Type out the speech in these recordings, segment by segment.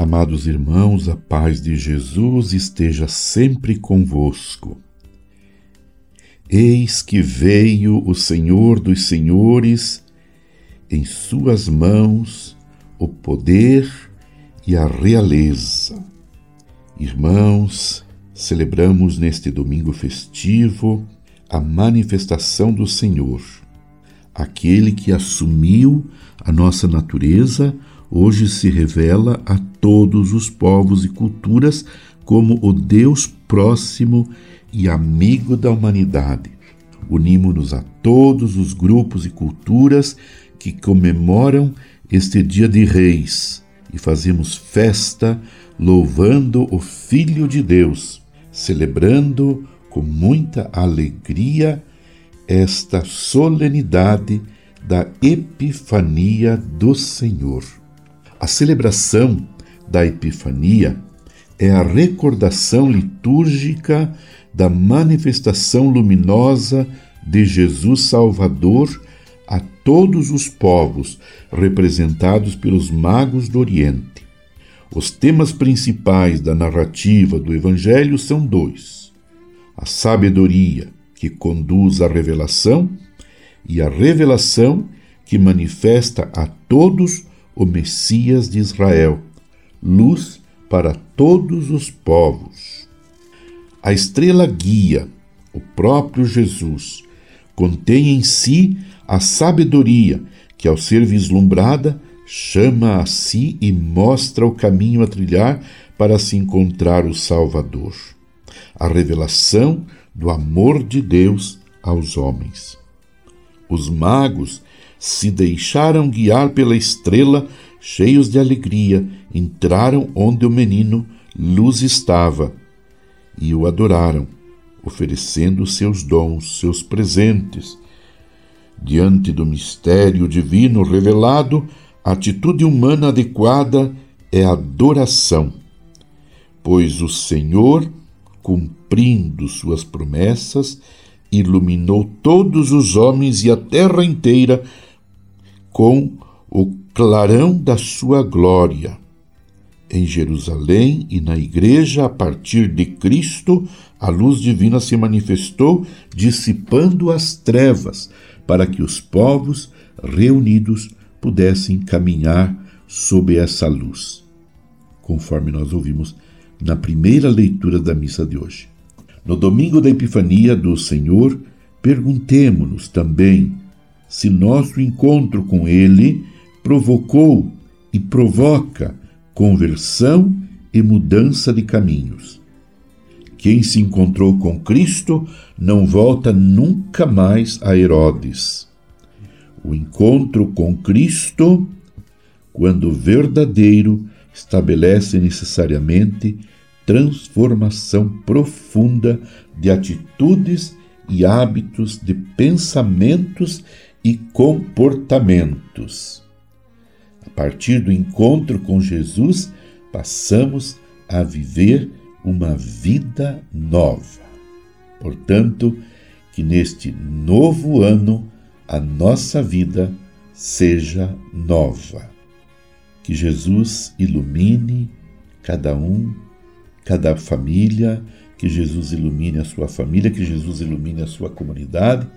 Amados irmãos, a paz de Jesus esteja sempre convosco. Eis que veio o Senhor dos Senhores, em suas mãos o poder e a realeza. Irmãos, celebramos neste domingo festivo a manifestação do Senhor, aquele que assumiu a nossa natureza hoje se revela a todos os povos e culturas como o Deus próximo e amigo da humanidade. Unimos-nos a todos os grupos e culturas que comemoram este Dia de Reis e fazemos festa louvando o Filho de Deus, celebrando com muita alegria esta solenidade da Epifania do Senhor. A celebração da Epifania é a recordação litúrgica da manifestação luminosa de Jesus Salvador a todos os povos representados pelos magos do Oriente. Os temas principais da narrativa do Evangelho são dois: a sabedoria, que conduz à revelação, e a revelação, que manifesta a todos o Messias de Israel, luz para todos os povos. A estrela guia, o próprio Jesus, contém em si a sabedoria que, ao ser vislumbrada, chama a si e mostra o caminho a trilhar para se encontrar o Salvador. A revelação do amor de Deus aos homens. Os magos se deixaram guiar pela estrela, cheios de alegria, entraram onde o menino luz estava e o adoraram, oferecendo seus dons, seus presentes. Diante do mistério divino revelado, a atitude humana adequada é adoração, pois o Senhor, cumprindo suas promessas, iluminou todos os homens e a terra inteira com o clarão da sua glória. Em Jerusalém e na Igreja, a partir de Cristo, a luz divina se manifestou, dissipando as trevas, para que os povos reunidos pudessem caminhar sob essa luz, conforme nós ouvimos na primeira leitura da missa de hoje. No domingo da Epifania do Senhor, perguntemo-nos também se nosso encontro com Ele provocou e provoca conversão e mudança de caminhos. Quem se encontrou com Cristo não volta nunca mais a Herodes. O encontro com Cristo, quando verdadeiro, estabelece necessariamente transformação profunda de atitudes e hábitos, de pensamentos e comportamentos. A partir do encontro com Jesus, passamos a viver uma vida nova. Portanto, que neste novo ano a nossa vida seja nova. Que Jesus ilumine cada um, cada família, que Jesus ilumine a sua família, que Jesus ilumine a sua comunidade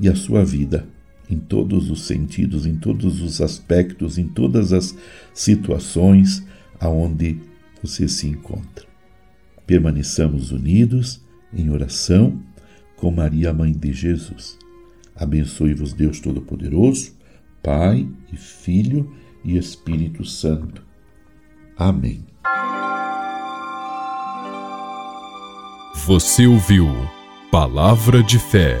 e a sua vida em todos os sentidos, em todos os aspectos, em todas as situações aonde você se encontra. Permaneçamos unidos em oração com Maria, mãe de Jesus. Abençoe-vos Deus Todo-Poderoso, Pai e Filho e Espírito Santo. Amém. Você ouviu Palavra de Fé